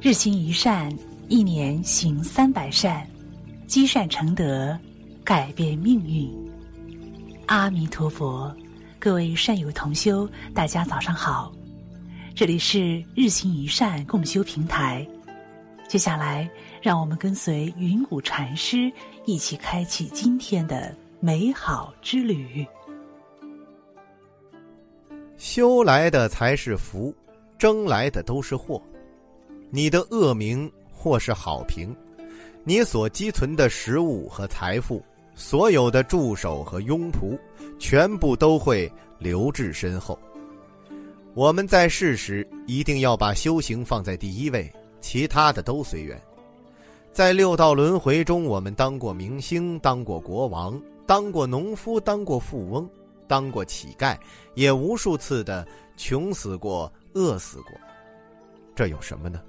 日行一善，一年行三百善，积善成德，改变命运。阿弥陀佛，各位善友同修，大家早上好，这里是日行一善共修平台。接下来，让我们跟随云谷禅师一起开启今天的美好之旅。修来的才是福，争来的都是祸。你的恶名或是好评，你所积存的食物和财富，所有的助手和拥仆，全部都会留至身后。我们在世时一定要把修行放在第一位，其他的都随缘。在六道轮回中，我们当过明星，当过国王，当过农夫，当过富翁。当过乞丐，也无数次的穷死过、饿死过，这有什么呢？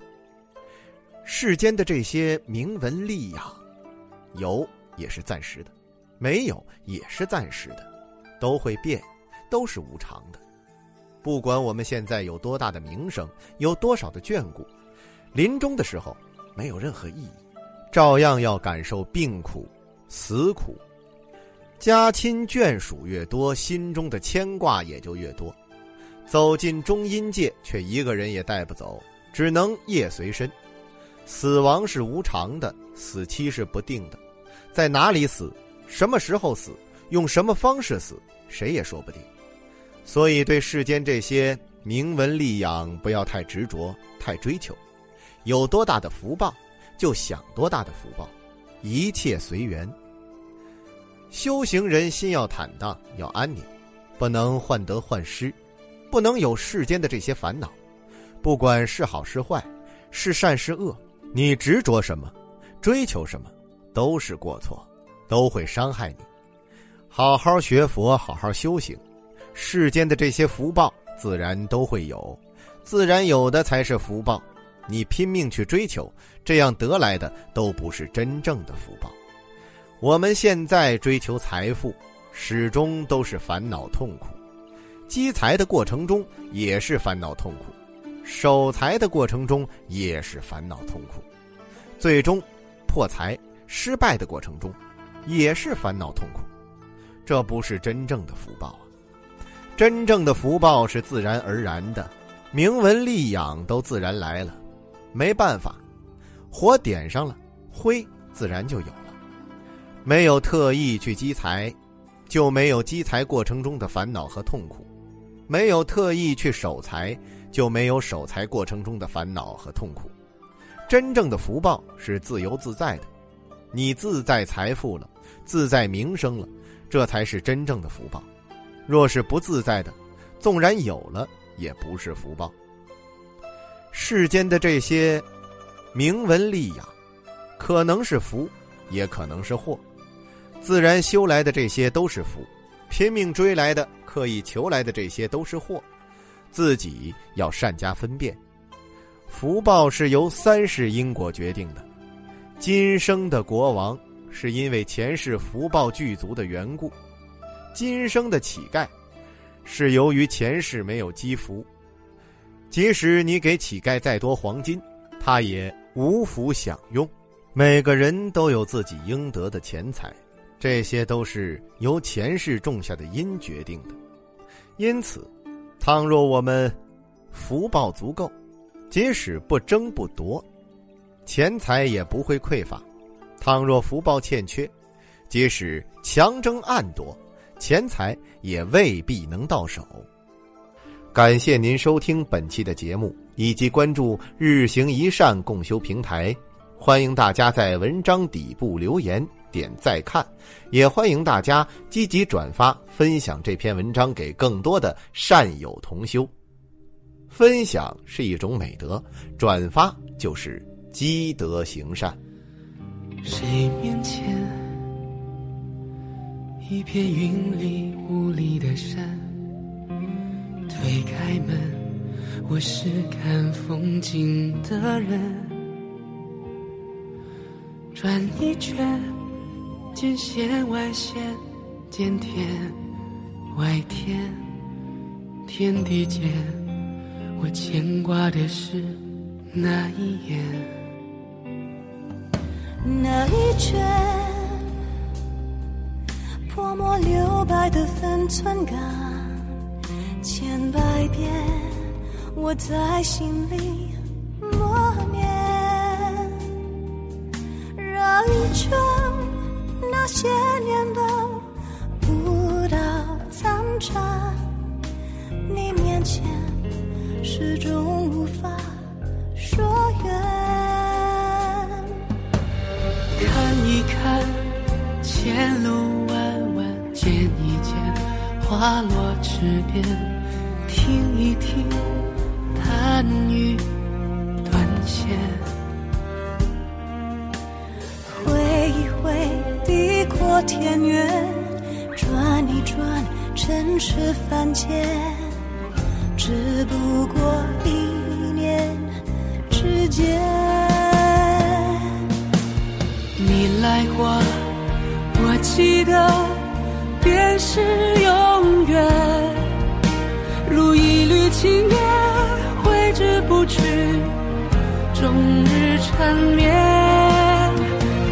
世间的这些名闻利养，有也是暂时的，没有也是暂时的，都会变，都是无常的。不管我们现在有多大的名声，有多少的眷顾，临终的时候没有任何意义，照样要感受病苦、死苦。家亲眷属越多，心中的牵挂也就越多。走进中阴界，却一个人也带不走，只能夜随身。死亡是无常的，死期是不定的，在哪里死，什么时候死，用什么方式死，谁也说不定。所以，对世间这些名闻利养，不要太执着、太追求。有多大的福报，就享多大的福报，一切随缘。修行人心要坦荡，要安宁，不能患得患失，不能有世间的这些烦恼。不管是好是坏，是善是恶，你执着什么，追求什么，都是过错，都会伤害你。好好学佛，好好修行，世间的这些福报自然都会有，自然有的才是福报。你拼命去追求，这样得来的都不是真正的福报。我们现在追求财富，始终都是烦恼痛苦；积财的过程中也是烦恼痛苦；守财的过程中也是烦恼痛苦；最终破财失败的过程中，也是烦恼痛苦。这不是真正的福报啊！真正的福报是自然而然的，名闻利养都自然来了，没办法，火点上了，灰自然就有了。没有特意去积财，就没有积财过程中的烦恼和痛苦；没有特意去守财，就没有守财过程中的烦恼和痛苦。真正的福报是自由自在的，你自在财富了，自在名声了，这才是真正的福报。若是不自在的，纵然有了，也不是福报。世间的这些名闻利养，可能是福，也可能是祸。自然修来的这些都是福，拼命追来的、刻意求来的这些都是祸，自己要善加分辨。福报是由三世因果决定的，今生的国王是因为前世福报具足的缘故，今生的乞丐是由于前世没有积福。即使你给乞丐再多黄金，他也无福享用。每个人都有自己应得的钱财。这些都是由前世种下的因决定的，因此，倘若我们福报足够，即使不争不夺，钱财也不会匮乏；倘若福报欠缺，即使强争暗夺，钱财也未必能到手。感谢您收听本期的节目，以及关注“日行一善”共修平台。欢迎大家在文章底部留言。点再看，也欢迎大家积极转发分享这篇文章给更多的善友同修。分享是一种美德，转发就是积德行善。谁面前一片云里雾里的山？推开门，我是看风景的人。转一圈。见线外线，见天外天，天地间，我牵挂的是那一眼，那一圈泼墨留白的分寸感，千百遍我在心里默念，绕一圈些年的舞蹈残渣，你面前始终无法说远。看一看前路弯弯，见一见花落池边，听一听弹雨地阔天远，转一转尘世凡间，只不过一念之间。你来过，我记得便是永远，如一缕青烟，挥之不去，终日缠绵。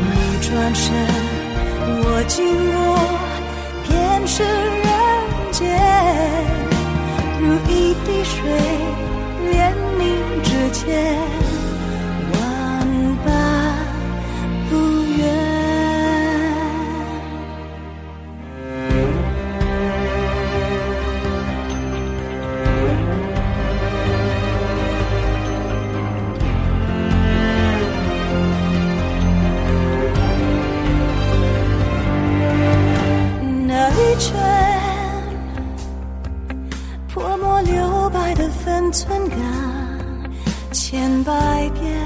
你转身，经过，便是人间，如一滴水，分寸感，千百遍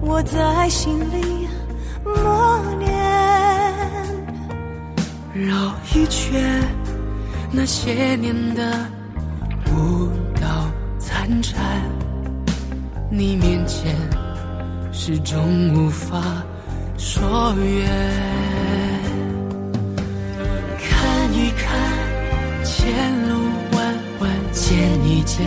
我在心里默念。绕一圈那些年的舞蹈残蝉，你面前始终无法说远。看一看前路弯弯，见一见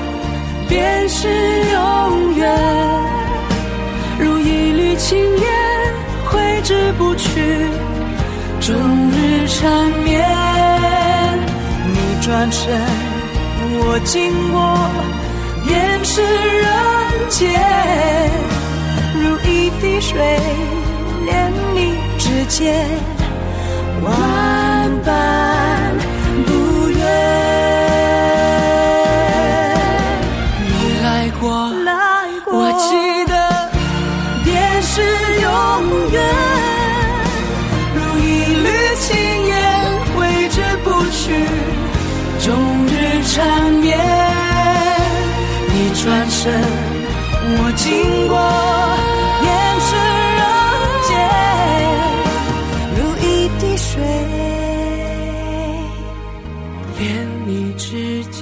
便是永远，如一缕青烟，挥之不去，终日缠绵。你转身，我经过，便是人间，如一滴水，连你指尖，万般终日缠绵，你转身，我经过，眼神人间，如一滴水，连你指尖。